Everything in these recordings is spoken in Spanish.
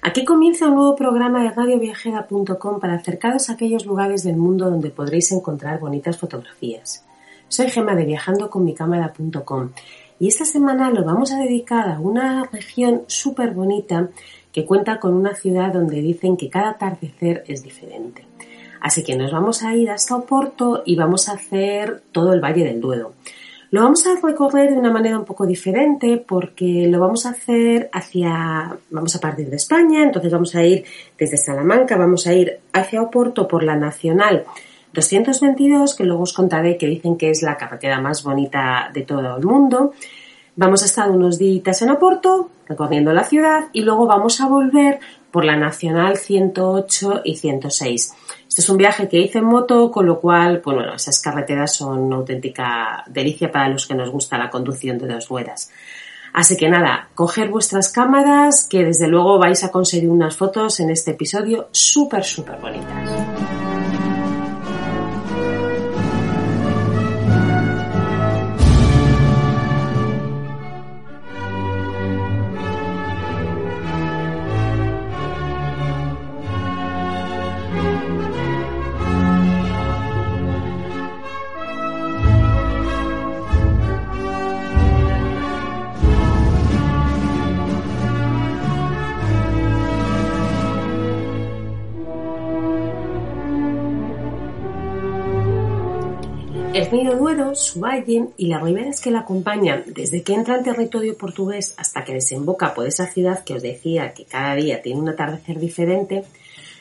Aquí comienza un nuevo programa de radioviajera.com para acercaros a aquellos lugares del mundo donde podréis encontrar bonitas fotografías. Soy Gema de viajandoconmicámara.com y esta semana lo vamos a dedicar a una región súper bonita que cuenta con una ciudad donde dicen que cada atardecer es diferente. Así que nos vamos a ir hasta Oporto y vamos a hacer todo el Valle del Duero. Lo vamos a recorrer de una manera un poco diferente porque lo vamos a hacer hacia, vamos a partir de España, entonces vamos a ir desde Salamanca, vamos a ir hacia Oporto por la Nacional 222, que luego os contaré que dicen que es la carretera más bonita de todo el mundo. Vamos a estar unos días en Oporto, recorriendo la ciudad, y luego vamos a volver por la Nacional 108 y 106. Es un viaje que hice en moto, con lo cual, pues bueno, esas carreteras son una auténtica delicia para los que nos gusta la conducción de dos ruedas. Así que nada, coger vuestras cámaras, que desde luego vais a conseguir unas fotos en este episodio súper, súper bonitas. El río Duero, su valle y las riberas que la acompañan desde que entra en territorio portugués hasta que desemboca por esa ciudad que os decía que cada día tiene un atardecer diferente,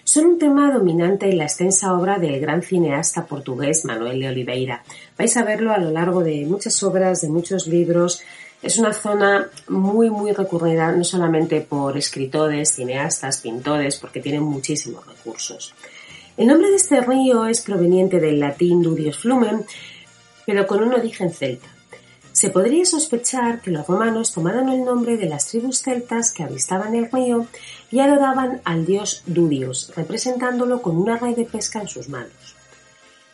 son un tema dominante en la extensa obra del gran cineasta portugués Manuel de Oliveira. Vais a verlo a lo largo de muchas obras, de muchos libros. Es una zona muy, muy recurrida, no solamente por escritores, cineastas, pintores, porque tienen muchísimos recursos. El nombre de este río es proveniente del latín Dudius Flumen, pero con un origen celta. Se podría sospechar que los romanos tomaron el nombre de las tribus celtas que avistaban el río y adoraban al dios Dudius, representándolo con una red de pesca en sus manos.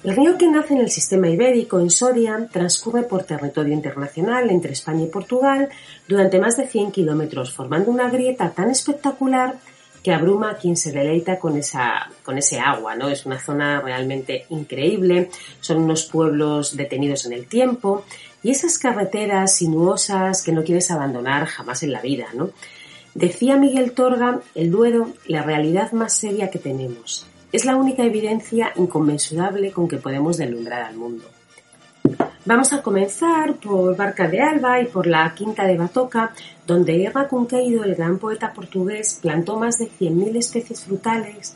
El río que nace en el sistema ibérico, en Soria, transcurre por territorio internacional entre España y Portugal durante más de 100 kilómetros, formando una grieta tan espectacular que abruma a quien se deleita con esa con ese agua, ¿no? Es una zona realmente increíble, son unos pueblos detenidos en el tiempo y esas carreteras sinuosas que no quieres abandonar jamás en la vida, ¿no? Decía Miguel Torga, el Duero, la realidad más seria que tenemos. Es la única evidencia inconmensurable con que podemos deslumbrar al mundo. Vamos a comenzar por Barca de Alba y por la Quinta de Batoca, donde Erra Cunqueiro, el gran poeta portugués, plantó más de 100.000 especies frutales.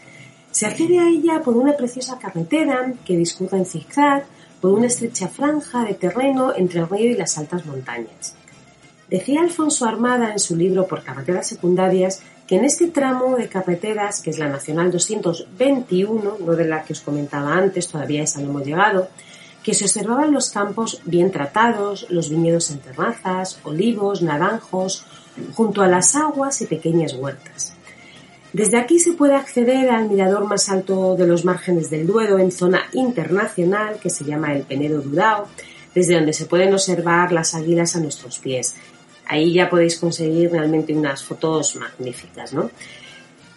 Se accede a ella por una preciosa carretera que discurre en zigzag por una estrecha franja de terreno entre el río y las altas montañas. Decía Alfonso Armada en su libro Por carreteras secundarias que en este tramo de carreteras, que es la Nacional 221, no de la que os comentaba antes, todavía esa no hemos llegado, que se observaban los campos bien tratados, los viñedos en terrazas, olivos, naranjos, junto a las aguas y pequeñas huertas. Desde aquí se puede acceder al mirador más alto de los márgenes del Duero en zona internacional que se llama el Penedo Dudao, desde donde se pueden observar las águilas a nuestros pies. Ahí ya podéis conseguir realmente unas fotos magníficas, ¿no?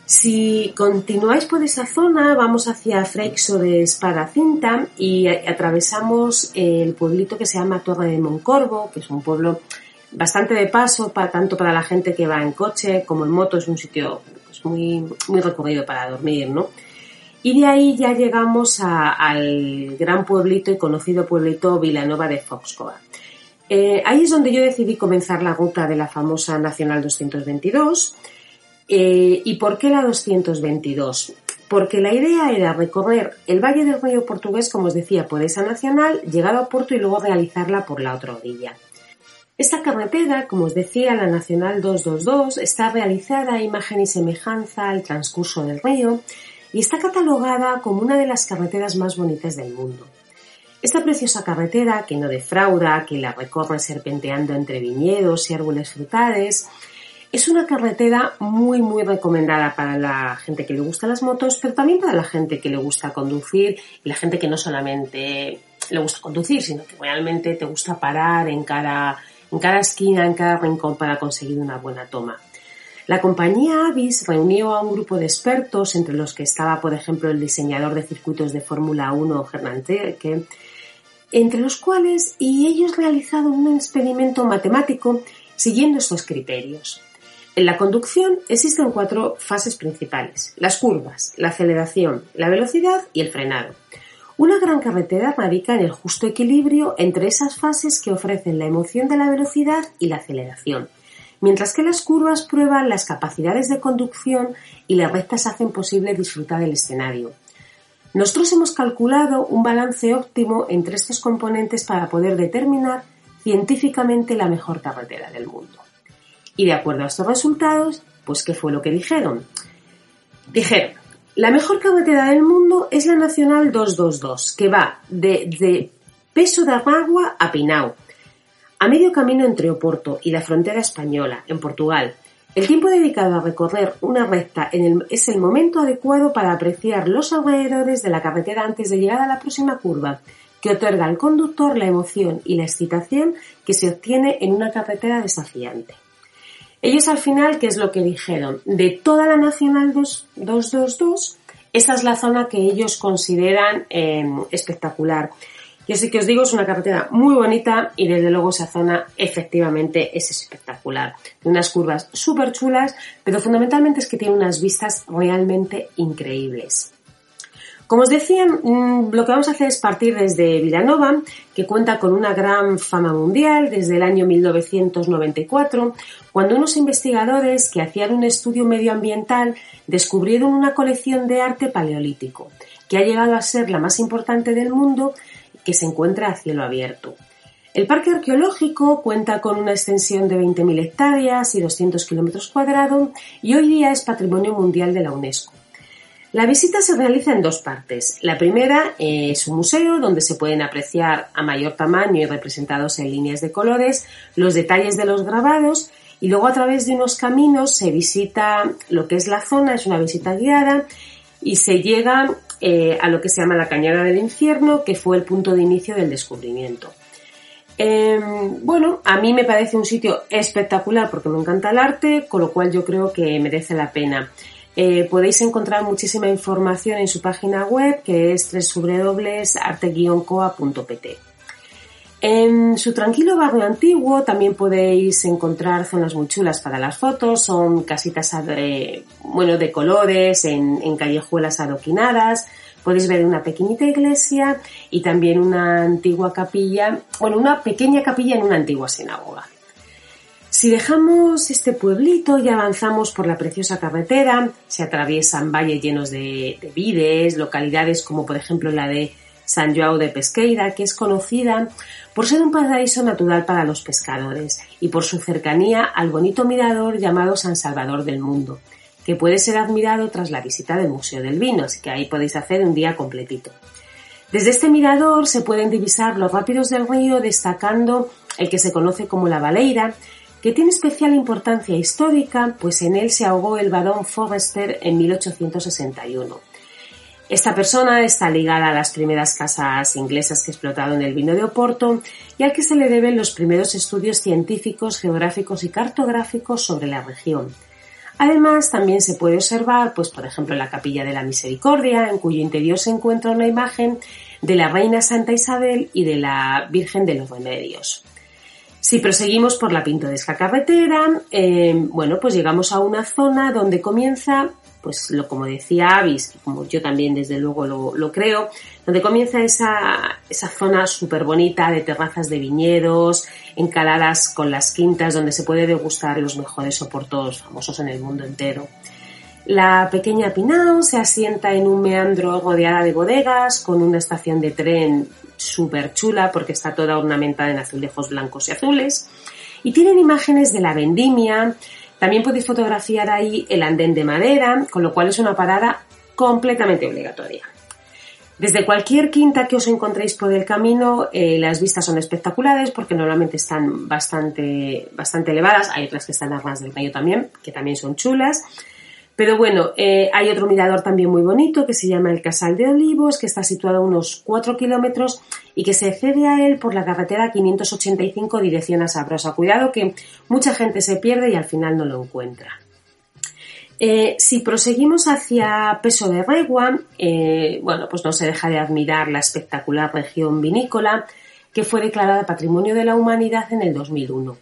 Si continuáis por esa zona, vamos hacia Freixo de Espadacinta y atravesamos el pueblito que se llama Torre de Moncorvo, que es un pueblo bastante de paso, para, tanto para la gente que va en coche como en moto, es un sitio pues, muy, muy recorrido para dormir, ¿no? Y de ahí ya llegamos al gran pueblito y conocido pueblito Vilanova de Foxcoa. Eh, ahí es donde yo decidí comenzar la ruta de la famosa Nacional 222. Eh, ¿Y por qué la 222? Porque la idea era recorrer el Valle del Río Portugués, como os decía, por esa nacional, llegar a Porto y luego realizarla por la otra orilla. Esta carretera, como os decía, la Nacional 222, está realizada a imagen y semejanza al transcurso del río y está catalogada como una de las carreteras más bonitas del mundo. Esta preciosa carretera, que no defrauda, que la recorre serpenteando entre viñedos y árboles frutales, es una carretera muy muy recomendada para la gente que le gusta las motos, pero también para la gente que le gusta conducir y la gente que no solamente le gusta conducir, sino que realmente te gusta parar en cada, en cada esquina, en cada rincón para conseguir una buena toma. La compañía Avis reunió a un grupo de expertos, entre los que estaba, por ejemplo, el diseñador de circuitos de Fórmula 1, Hernán entre los cuales y ellos realizaron un experimento matemático siguiendo estos criterios. En la conducción existen cuatro fases principales, las curvas, la aceleración, la velocidad y el frenado. Una gran carretera radica en el justo equilibrio entre esas fases que ofrecen la emoción de la velocidad y la aceleración, mientras que las curvas prueban las capacidades de conducción y las rectas hacen posible disfrutar del escenario. Nosotros hemos calculado un balance óptimo entre estos componentes para poder determinar científicamente la mejor carretera del mundo. Y de acuerdo a estos resultados, pues ¿qué fue lo que dijeron? Dijeron, la mejor carretera del mundo es la Nacional 222, que va de, Peso de Aragua a Pinau, a medio camino entre Oporto y la frontera española, en Portugal. El tiempo dedicado a recorrer una recta es el momento adecuado para apreciar los alrededores de la carretera antes de llegar a la próxima curva, que otorga al conductor la emoción y la excitación que se obtiene en una carretera desafiante. Ellos al final, ¿qué es lo que dijeron? De toda la Nacional 222, esa es la zona que ellos consideran em, espectacular. Yo sí que os digo, es una carretera muy bonita y desde luego esa zona efectivamente es espectacular. Unas curvas súper chulas, pero fundamentalmente es que tiene unas vistas realmente increíbles. Como os decía, mm, lo que vamos a hacer es partir desde Villanova, que cuenta con una gran fama mundial desde el año 1994, cuando unos investigadores que hacían un estudio medioambiental descubrieron una colección de arte paleolítico, que ha llegado a ser la más importante del mundo, que se encuentra a cielo abierto. El parque arqueológico cuenta con una extensión de 20.000 hectáreas y 200 kilómetros cuadrados y hoy día es Patrimonio Mundial de la UNESCO. La visita se realiza en dos partes. La primera es un museo donde se pueden apreciar a mayor tamaño y representados en líneas de colores los detalles de los grabados y luego a través de unos caminos se visita lo que es la zona, es una visita guiada y se llega eh, a lo que se llama la Cañada del Infierno, que fue el punto de inicio del descubrimiento. Em, bueno, a mí me parece un sitio espectacular porque me encanta el arte, con lo cual yo creo que merece la pena. Eh, podéis encontrar muchísima información en su página web que es www.arte-coa.pt. En su tranquilo barrio antiguo también podéis encontrar zonas muy chulas para las fotos, son casitas de, bueno, de colores, en, en callejuelas adoquinadas, podéis ver una pequeñita iglesia y también una antigua capilla, bueno, una pequeña capilla en una antigua sinagoga. Si dejamos este pueblito y avanzamos por la preciosa carretera, se atraviesan valles llenos de, vides, localidades como por ejemplo la de San João de Pesqueira, que es conocida por ser un paraíso natural para los pescadores y por su cercanía al bonito mirador llamado San Salvador del Mundo, que puede ser admirado tras la visita del Museo del Vino, así que ahí podéis hacer un día completito. Desde este mirador se pueden divisar los rápidos del río destacando el que se conoce como la Baleira, que tiene especial importancia histórica, pues en él se ahogó el barón Forrester en 1861. Esta persona está ligada a las primeras casas inglesas que explotaron el vino de Oporto y al que se le deben los primeros estudios científicos, geográficos y cartográficos sobre la región. Además, también se puede observar, pues, por ejemplo, la Capilla de la Misericordia, en cuyo interior se encuentra una imagen de la Reina Santa Isabel y de la Virgen de los Remedios. Si proseguimos por la pintoresca carretera, eh, bueno, pues llegamos a una zona donde comienza, pues lo como decía Avis, como yo también desde luego lo, creo, donde comienza esa, esa zona súper bonita de terrazas de viñedos, encaladas con las quintas, donde se puede degustar los mejores soportos famosos en el mundo entero. La pequeña Pinao se asienta en un meandro rodeada de bodegas, con una estación de tren súper chula porque está toda ornamentada en azulejos blancos y azules. Y tienen imágenes de la vendimia. También podéis fotografiar ahí el andén de madera, con lo cual es una parada completamente obligatoria. Desde cualquier quinta que os encontréis por el camino, eh, las vistas son espectaculares porque normalmente están bastante, bastante elevadas. Hay otras que están a ras del río también, que también son chulas. Pero bueno, eh, hay otro mirador también muy bonito que se llama el Casal de Olivos, que está situado a unos 4 kilómetros y que se accede a él por la carretera 585 dirección a Sabrosa. Cuidado que mucha gente se pierde y al final no lo encuentra. Eh, si proseguimos hacia Peso de Regua, eh, bueno, pues no se deja de admirar la espectacular región vinícola que fue declarada Patrimonio de la Humanidad en el 2001.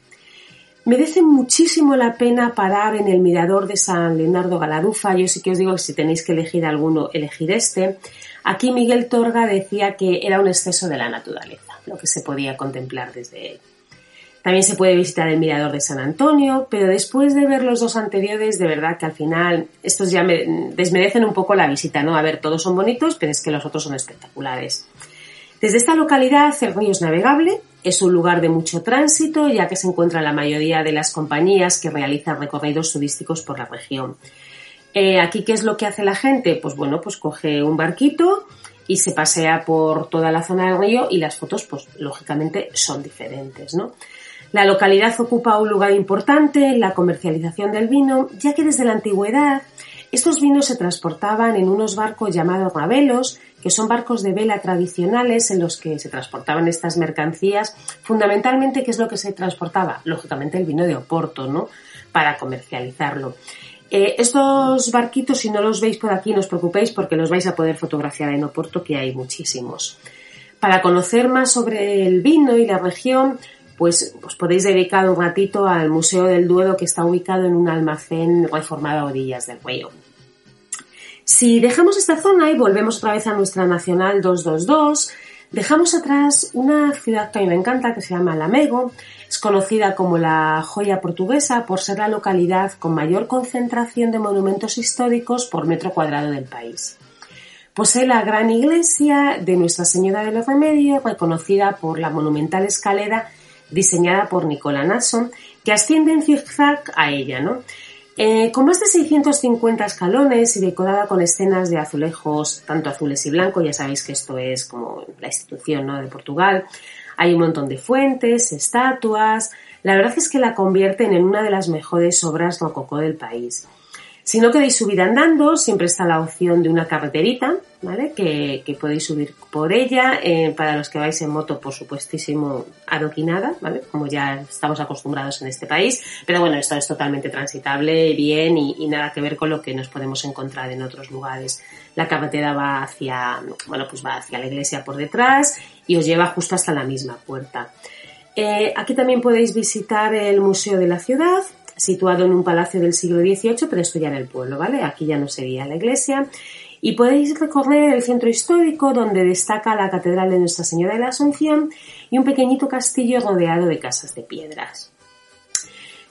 Merece muchísimo la pena parar en el mirador de San Leonardo Galarufa. Yo sí que os digo que si tenéis que elegir alguno, elegir este. Aquí Miguel Torga decía que era un exceso de la naturaleza, lo que se podía contemplar desde él. También se puede visitar el mirador de San Antonio, pero después de ver los dos anteriores, de verdad que al final estos ya me desmerecen un poco la visita, ¿no? A ver, todos son bonitos, pero es que los otros son espectaculares. Desde esta localidad el río es navegable, es un lugar de mucho tránsito ya que se encuentra la mayoría de las compañías que realizan recorridos turísticos por la región. Eh, aquí, ¿qué es lo que hace la gente? Pues bueno, pues coge un barquito y se pasea por toda la zona del río y las fotos, pues lógicamente son diferentes, ¿no? La localidad ocupa un lugar importante en la comercialización del vino, ya que desde la antigüedad estos vinos se transportaban en unos barcos llamados rabelos, que son barcos de vela tradicionales en los que se transportaban estas mercancías. Fundamentalmente, ¿qué es lo que se transportaba? Lógicamente el vino de Oporto, ¿no? Para comercializarlo. Eh, estos barquitos, si no los veis por aquí, no os preocupéis porque los vais a poder fotografiar en Oporto, que hay muchísimos. Para conocer más sobre el vino y la región, pues, pues podéis dedicar un ratito al Museo del Duero que está ubicado en un almacén reformado a orillas del río. Si dejamos esta zona y volvemos otra vez a nuestra Nacional 222, dejamos atrás una ciudad que a mí me encanta que se llama Lamego. Es conocida como la joya portuguesa por ser la localidad con mayor concentración de monumentos históricos por metro cuadrado del país. Posee la gran iglesia de Nuestra Señora de los Remedios, reconocida por la monumental escalera diseñada por Nicola Nasson, que asciende en zigzag a ella, ¿no? Eh, con más de 650 escalones y decorada con escenas de azulejos, tanto azules y blancos, ya sabéis que esto es como la institución de Portugal. Hay un montón de fuentes, estatuas. La verdad es que la convierten en una de las mejores obras rococó del país. Si no queréis subir andando, siempre está la opción de una carreterita, ¿vale? Que, podéis subir por ella. Eh, para los que vais en moto, por supuestísimo, adoquinada, ¿vale? Como ya estamos acostumbrados en este país. Pero bueno, esto es totalmente transitable, bien y, nada que ver con lo que nos podemos encontrar en otros lugares. La carretera va hacia, bueno, pues va hacia la iglesia por detrás y os lleva justo hasta la misma puerta. Eh, aquí también podéis visitar el Museo de la Ciudad, situado en un palacio del siglo XVIII, pero esto ya en el pueblo, ¿vale? Aquí ya no sería la iglesia. Y podéis recorrer el centro histórico donde destaca la Catedral de Nuestra Señora de la Asunción y un pequeñito castillo rodeado de casas de piedras.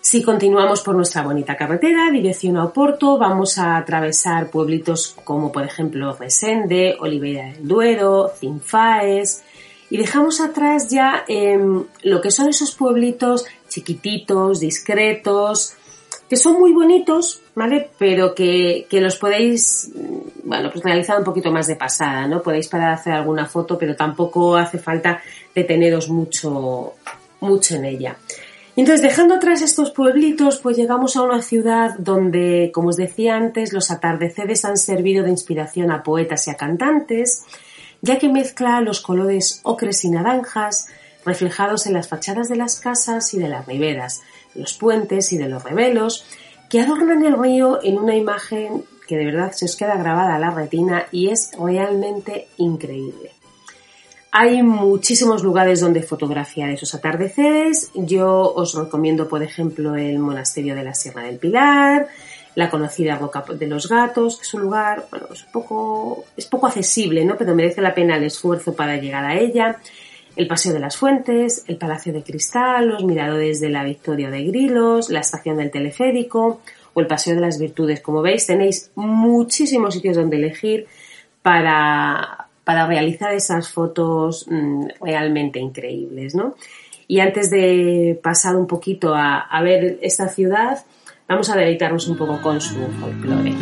Si continuamos por nuestra bonita carretera, dirección a Oporto, vamos a atravesar pueblitos como por ejemplo Resende, Oliveira del Duero, Cinfaes, y dejamos atrás ya em, lo que son esos pueblitos chiquititos, discretos, que son muy bonitos, ¿vale? Pero que, los podéis, mm, bueno, pues realizar un poquito más de pasada, ¿no? Podéis parar a hacer alguna foto, pero tampoco hace falta deteneros mucho, mucho en ella. Entonces, dejando atrás estos pueblitos, pues llegamos a una ciudad donde, como os decía antes, los atardeceres han servido de inspiración a poetas y a cantantes, ya que mezcla los colores ocres y naranjas reflejados en las fachadas de las casas y de las riberas, los puentes y de los revelos, que adornan el río en una imagen que de verdad se os queda grabada a la retina y es realmente increíble. Hay muchísimos lugares donde fotografiar esos atardeceres. Yo os recomiendo, por ejemplo, el monasterio de la Sierra del Pilar, la conocida Roca de los Gatos, que es un lugar, bueno, es poco, es poco accesible, ¿no? Pero merece la pena el esfuerzo para llegar a ella. El Paseo de las Fuentes, el Palacio de Cristal, los miradores de la Victoria de Grilos, la estación del teleférico o el Paseo de las Virtudes. Como veis, tenéis muchísimos sitios donde elegir para, para realizar esas fotos mm, realmente increíbles, ¿no? Y antes de pasar un poquito a, a ver esta ciudad, vamos a deleitarnos un poco con su folclore.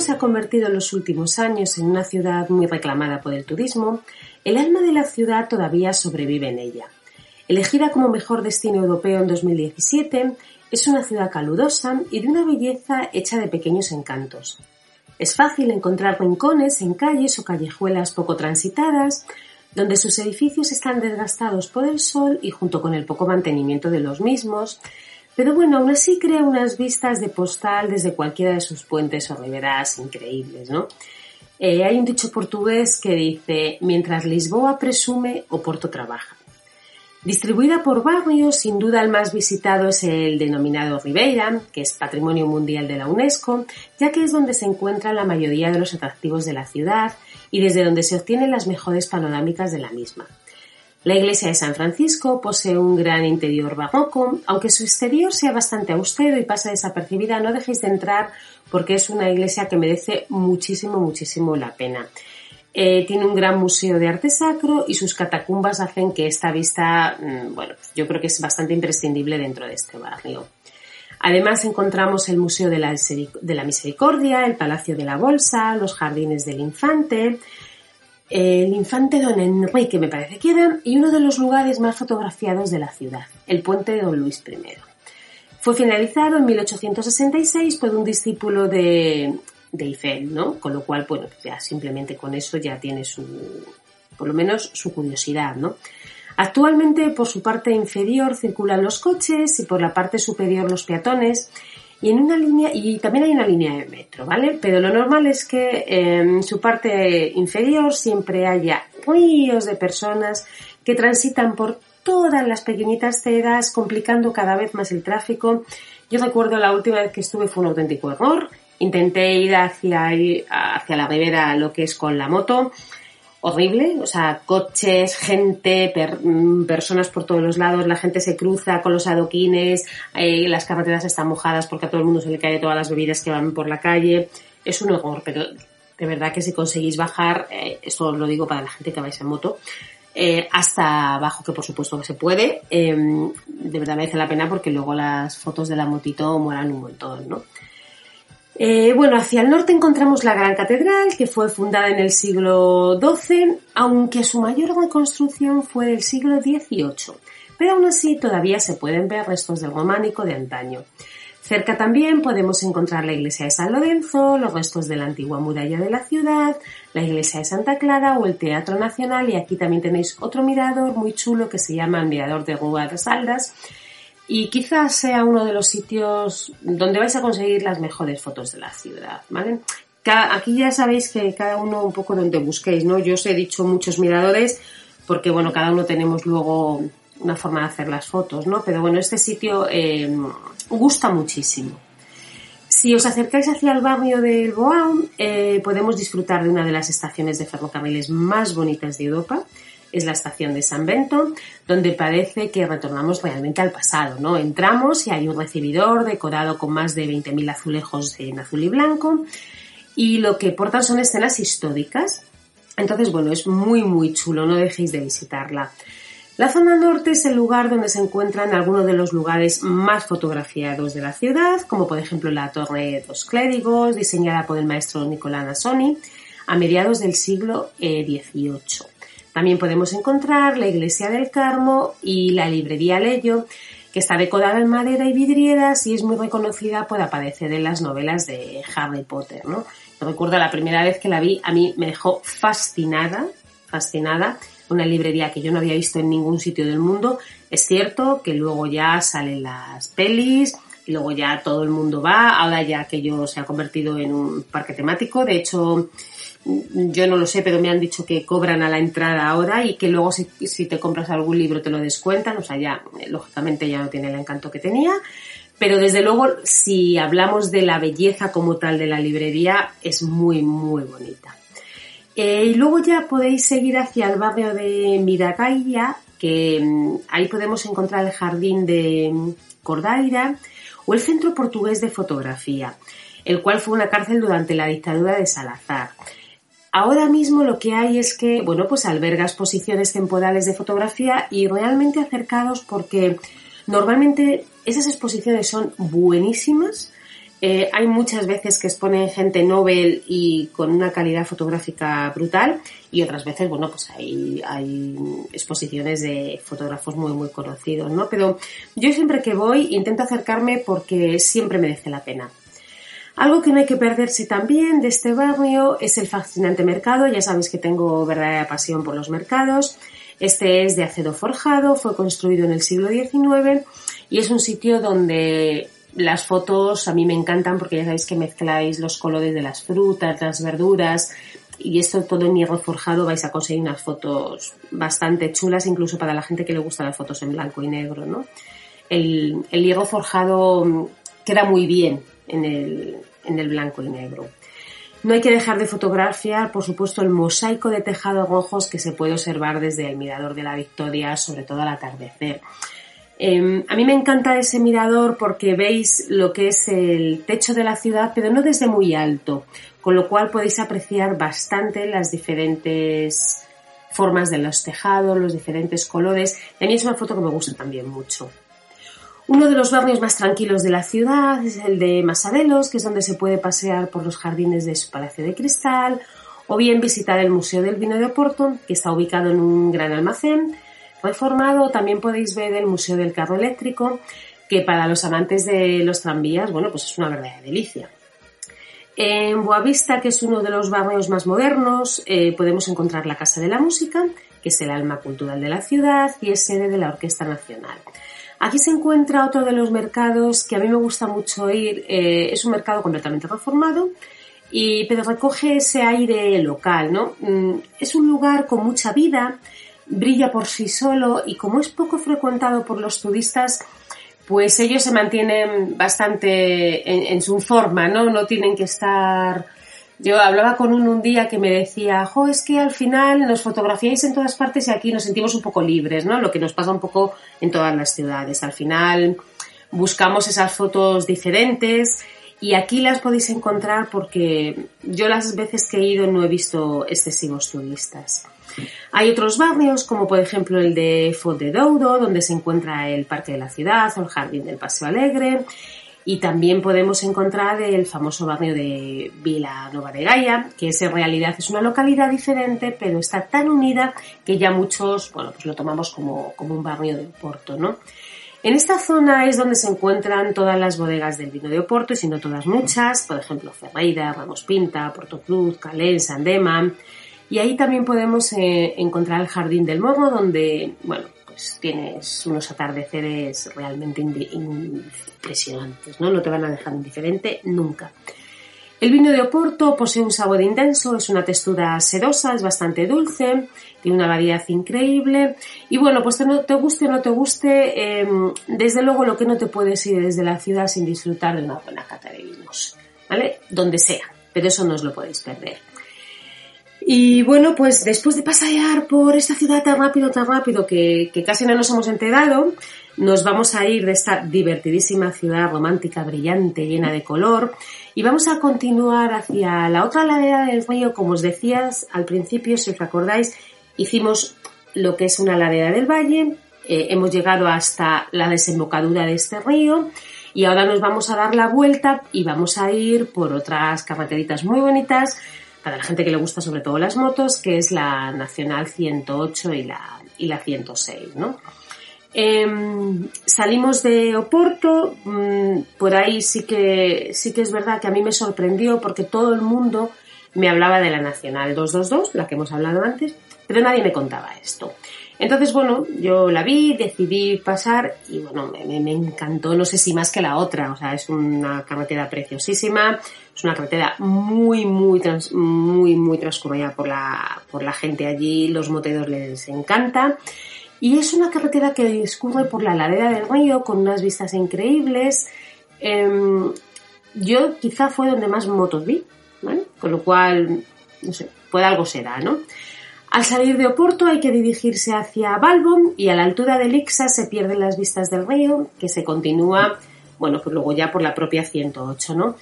Se ha convertido en los últimos años en una ciudad muy reclamada por el turismo, el alma de la ciudad todavía sobrevive en ella. Elegida como mejor destino europeo en 2017, es una ciudad calurosa y de una belleza hecha de pequeños encantos. Es fácil encontrar rincones en calles o callejuelas poco transitadas, donde sus edificios están desgastados por el sol y junto con el poco mantenimiento de los mismos, pero bueno, aún así crea unas vistas de postal desde cualquiera de sus puentes o riberas increíbles, ¿no? Eh, hay un dicho portugués que dice, mientras Lisboa presume, Oporto trabaja. Distribuida por barrios, sin duda el más visitado es el denominado Ribeira, que es Patrimonio Mundial de la UNESCO, ya que es donde se encuentran la mayoría de los atractivos de la ciudad y desde donde se obtienen las mejores panorámicas de la misma. La iglesia de San Francisco posee un gran interior barroco, aunque su exterior sea bastante austero y pasa desapercibida, no dejéis de entrar porque es una iglesia que merece muchísimo, muchísimo la pena. Eh, tiene un gran museo de arte sacro y sus catacumbas hacen que esta vista, mm, bueno, yo creo que es bastante imprescindible dentro de este barrio. Además encontramos el Museo de la Misericordia, el Palacio de la Bolsa, los Jardines del Infante, el infante Don Enrique, me parece que era, y uno de los lugares más fotografiados de la ciudad, el puente de Don Luis I. Fue finalizado en 1866 por un discípulo de, de Eiffel, ¿no? Con lo cual, bueno, pues ya simplemente con eso ya tiene su, por lo menos su curiosidad, ¿no? Actualmente por su parte inferior circulan los coches y por la parte superior los peatones y en una línea, y también hay una línea de metro, ¿vale? Pero lo normal es que en su parte inferior siempre haya ríos de personas que transitan por todas las pequeñitas cedas, complicando cada vez más el tráfico. Yo recuerdo la última vez que estuve fue un auténtico error. Intenté ir hacia, hacia la ribera lo que es con la moto horrible, o sea, coches, gente, mm, personas por todos los lados, la gente se cruza con los adoquines, eh, las carreteras están mojadas porque a todo el mundo se le cae todas las bebidas que van por la calle. Es un horror, pero de verdad que si conseguís bajar, eh, esto lo digo para la gente que vais en moto, eh, hasta abajo, que por supuesto que se puede, em, de verdad merece la pena porque luego las fotos de la motito moran un montón, ¿no? Eh, bueno, hacia el norte encontramos la Gran Catedral, que fue fundada en el siglo XII, aunque su mayor reconstrucción fue del siglo XVIII, pero aún así todavía se pueden ver restos del románico de antaño. Cerca también podemos encontrar la iglesia de San Lorenzo, los restos de la antigua muralla de la ciudad, la iglesia de Santa Clara o el Teatro Nacional y aquí también tenéis otro mirador muy chulo que se llama Mirador de Rúa de Saldas, y quizás sea uno de los sitios donde vais a conseguir las mejores fotos de la ciudad, ¿vale? aquí ya sabéis que cada uno un poco donde busquéis, ¿no? Yo os he dicho muchos miradores porque, bueno, cada uno tenemos luego una forma de hacer las fotos, ¿no? Pero bueno, este sitio eh, gusta muchísimo. Si os acercáis hacia el barrio del Boam, eh, podemos disfrutar de una de las estaciones de ferrocarriles más bonitas de Europa es la estación de San Bento, donde parece que retornamos realmente al pasado, ¿no? Entramos y hay un recibidor decorado con más de 20.000 azulejos en azul y blanco y lo que portan son escenas históricas. Entonces, bueno, es muy, muy chulo, no dejéis de visitarla. La zona norte es el lugar donde se encuentran algunos de los lugares más fotografiados de la ciudad, como por ejemplo la Torre de los Clérigos, diseñada por el maestro Nicolás Nasoni a mediados del siglo XVIII. También podemos encontrar la iglesia del Carmo y la librería Leyo, que está decorada en madera y vidrieras y es muy reconocida por aparecer en las novelas de Harry Potter, ¿no? recuerdo la primera vez que la vi, a mí me dejó fascinada, fascinada, una librería que yo no había visto en ningún sitio del mundo. Es cierto que luego ya salen las pelis, luego ya todo el mundo va, ahora ya que yo se ha convertido en un parque temático, de hecho yo no lo sé, pero me han dicho que cobran a la entrada ahora y que luego si, si te compras algún libro te lo descuentan, o sea, ya lógicamente ya no tiene el encanto que tenía, pero desde luego, si hablamos de la belleza como tal de la librería, es muy, muy bonita. Eh, y luego ya podéis seguir hacia el barrio de Miragaia, que mm, ahí podemos encontrar el jardín de mm, Cordaira o el Centro Portugués de Fotografía, el cual fue una cárcel durante la dictadura de Salazar. Ahora mismo lo que hay es que, bueno, pues alberga exposiciones temporales de fotografía y realmente acercados porque normalmente esas exposiciones son buenísimas. Eh, hay muchas veces que exponen gente Nobel y con una calidad fotográfica brutal y otras veces, bueno, pues hay, exposiciones de fotógrafos muy, muy conocidos, ¿no? Pero yo siempre que voy intento acercarme porque siempre merece la pena. Algo que no hay que perderse también de este barrio es el fascinante mercado. Ya sabéis que tengo verdadera pasión por los mercados. Este es de acero forjado, fue construido en el siglo XIX y es un sitio donde las fotos a mí me encantan porque ya sabéis que mezcláis los colores de las frutas, las verduras y esto todo en hierro forjado vais a conseguir unas fotos bastante chulas incluso para la gente que le gusta las fotos en blanco y negro, ¿no? El, hierro forjado queda muy bien en el, en el blanco y negro. No hay que dejar de fotografiar, por supuesto, el mosaico de tejado rojos que se puede observar desde el Mirador de la Victoria, sobre todo al atardecer. Em, a mí me encanta ese mirador porque veis lo que es el techo de la ciudad, pero no desde muy alto, con lo cual podéis apreciar bastante las diferentes formas de los tejados, los diferentes colores. Y a mí es una foto que me gusta también mucho. Uno de los barrios más tranquilos de la ciudad es el de Masadelos, que es donde se puede pasear por los jardines de su Palacio de Cristal, o bien visitar el Museo del Vino de Oporto, que está ubicado en un gran almacén, reformado. También podéis ver el Museo del Carro Eléctrico, que para los amantes de los tranvías, bueno, pues es una verdadera delicia. En Boavista, que es uno de los barrios más modernos, eh, podemos encontrar la Casa de la Música, que es el alma cultural de la ciudad y es sede de la Orquesta Nacional. Aquí se encuentra otro de los mercados que a mí me gusta mucho ir. Eh, es un mercado completamente reformado, y, pero recoge ese aire local, ¿no? Mm, es un lugar con mucha vida, brilla por sí solo y como es poco frecuentado por los turistas, pues ellos se mantienen bastante en, su forma, ¿no? No tienen que estar... Yo hablaba con un un día que me decía, jo, es que al final nos fotografiáis en todas partes y aquí nos sentimos un poco libres, ¿no? Lo que nos pasa un poco en todas las ciudades. Al final buscamos esas fotos diferentes y aquí las podéis encontrar porque yo las veces que he ido no he visto excesivos turistas. Hay otros barrios, como por ejemplo el de Font de Douro, donde se encuentra el Parque de la Ciudad o el Jardín del Paseo Alegre. Y también podemos encontrar el famoso barrio de Vila Nova de Gaia, que es en realidad es una localidad diferente, pero está tan unida que ya muchos, bueno, pues lo tomamos como, como un barrio de Oporto, ¿no? En esta zona es donde se encuentran todas las bodegas del vino de Oporto, y si no todas muchas, por ejemplo, Ferreira, Ramos Pinta, Porto Cruz, Calén, Sandema, y ahí también podemos eh, encontrar el Jardín del Morro, donde, bueno, pues tienes unos atardeceres realmente impresionantes, ¿no? No te van a dejar indiferente nunca. El vino de Oporto posee un sabor intenso, es una textura sedosa, es bastante dulce, tiene una variedad increíble y bueno, pues te, te guste o no te guste, em, desde luego lo que no te puedes ir desde la ciudad sin disfrutar de una buena cata de vinos, ¿vale? Donde sea, pero eso no os lo podéis perder. Y bueno, pues después de pasear por esta ciudad tan rápido, tan rápido, que, casi no nos hemos enterado, nos vamos a ir de esta divertidísima ciudad romántica, brillante, llena de color, y vamos a continuar hacia la otra ladera del río, como os decías al principio, si os acordáis, hicimos lo que es una ladera del valle, eh, hemos llegado hasta la desembocadura de este río, y ahora nos vamos a dar la vuelta y vamos a ir por otras carreteritas muy bonitas, para la gente que le gusta sobre todo las motos, que es la Nacional 108 y la, y la 106, ¿no? Em, salimos de Oporto, mm, por ahí sí que, sí que es verdad que a mí me sorprendió porque todo el mundo me hablaba de la Nacional 222, la que hemos hablado antes, pero nadie me contaba esto. Entonces, bueno, yo la vi, decidí pasar y bueno, me, encantó, no sé si más que la otra, o sea, es una carretera preciosísima, es una carretera muy, muy, muy, muy transcurrida por la, por la gente allí, los moteros les encanta. Y es una carretera que discurre por la ladera del río con unas vistas increíbles. Em, yo quizá fue donde más motos vi, ¿vale? Con lo cual, no sé, pues algo será, ¿no? Al salir de Oporto hay que dirigirse hacia Balbon y a la altura de Lixa se pierden las vistas del río, que se continúa, bueno, pues luego ya por la propia 108, ¿no?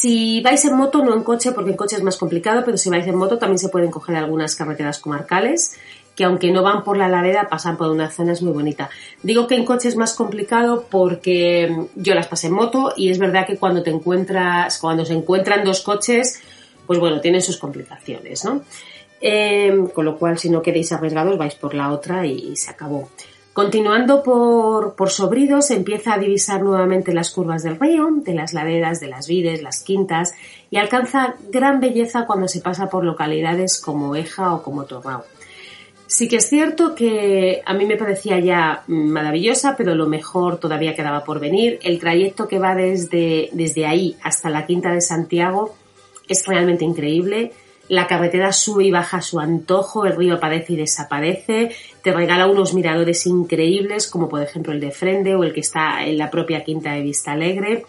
Si vais en moto, no en coche, porque en coche es más complicado, pero si vais en moto también se pueden coger algunas carreteras comarcales que aunque no van por la ladera, pasan por una zona muy bonita. Digo que en coche es más complicado porque yo las pasé en moto y es verdad que cuando te encuentras, cuando se encuentran dos coches, pues bueno, tienen sus complicaciones, ¿no? Em, con lo cual, si no queréis arriesgados, vais por la otra y, se acabó. Continuando por, por Sobridos, empieza a divisar nuevamente las curvas del río, de las laderas, de las vides, las quintas, y alcanza gran belleza cuando se pasa por localidades como Eja o como Torrao. Sí que es cierto que a mí me parecía ya maravillosa, pero lo mejor todavía quedaba por venir. El trayecto que va desde, desde ahí hasta la Quinta de Santiago es realmente increíble. La carretera sube y baja a su antojo, el río aparece y desaparece, te regala unos miradores increíbles, como por ejemplo el de Frende o el que está en la propia Quinta de Vista Alegre.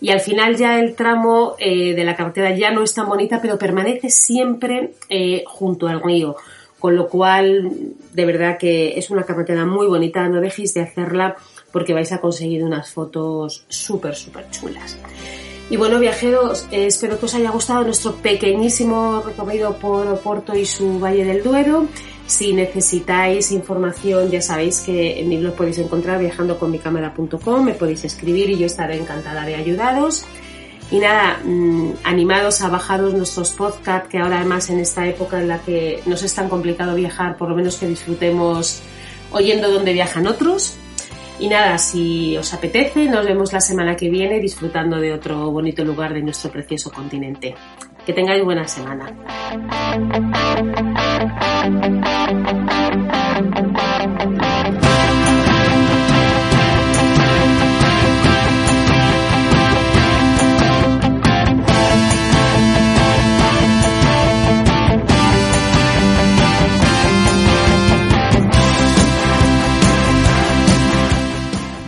Y al final ya el tramo eh, de la carretera ya no es tan bonita, pero permanece siempre eh, junto al río con lo cual de verdad que es una carretera muy bonita, no dejéis de hacerla porque vais a conseguir unas fotos súper, súper chulas. Y bueno, viajeros, eh, espero que os haya gustado nuestro pequeñísimo recorrido por Oporto y su Valle del Duero. Si necesitáis información, ya sabéis que en mi blog podéis encontrar viajandoconmicámara.com, me podéis escribir y yo estaré encantada de ayudaros. Y nada, mm, animados a bajaros nuestros podcasts, que ahora además en esta época en la que nos es tan complicado viajar, por lo menos que disfrutemos oyendo dónde viajan otros. Y nada, si os apetece, nos vemos la semana que viene disfrutando de otro bonito lugar de nuestro precioso continente. Que tengáis buena semana.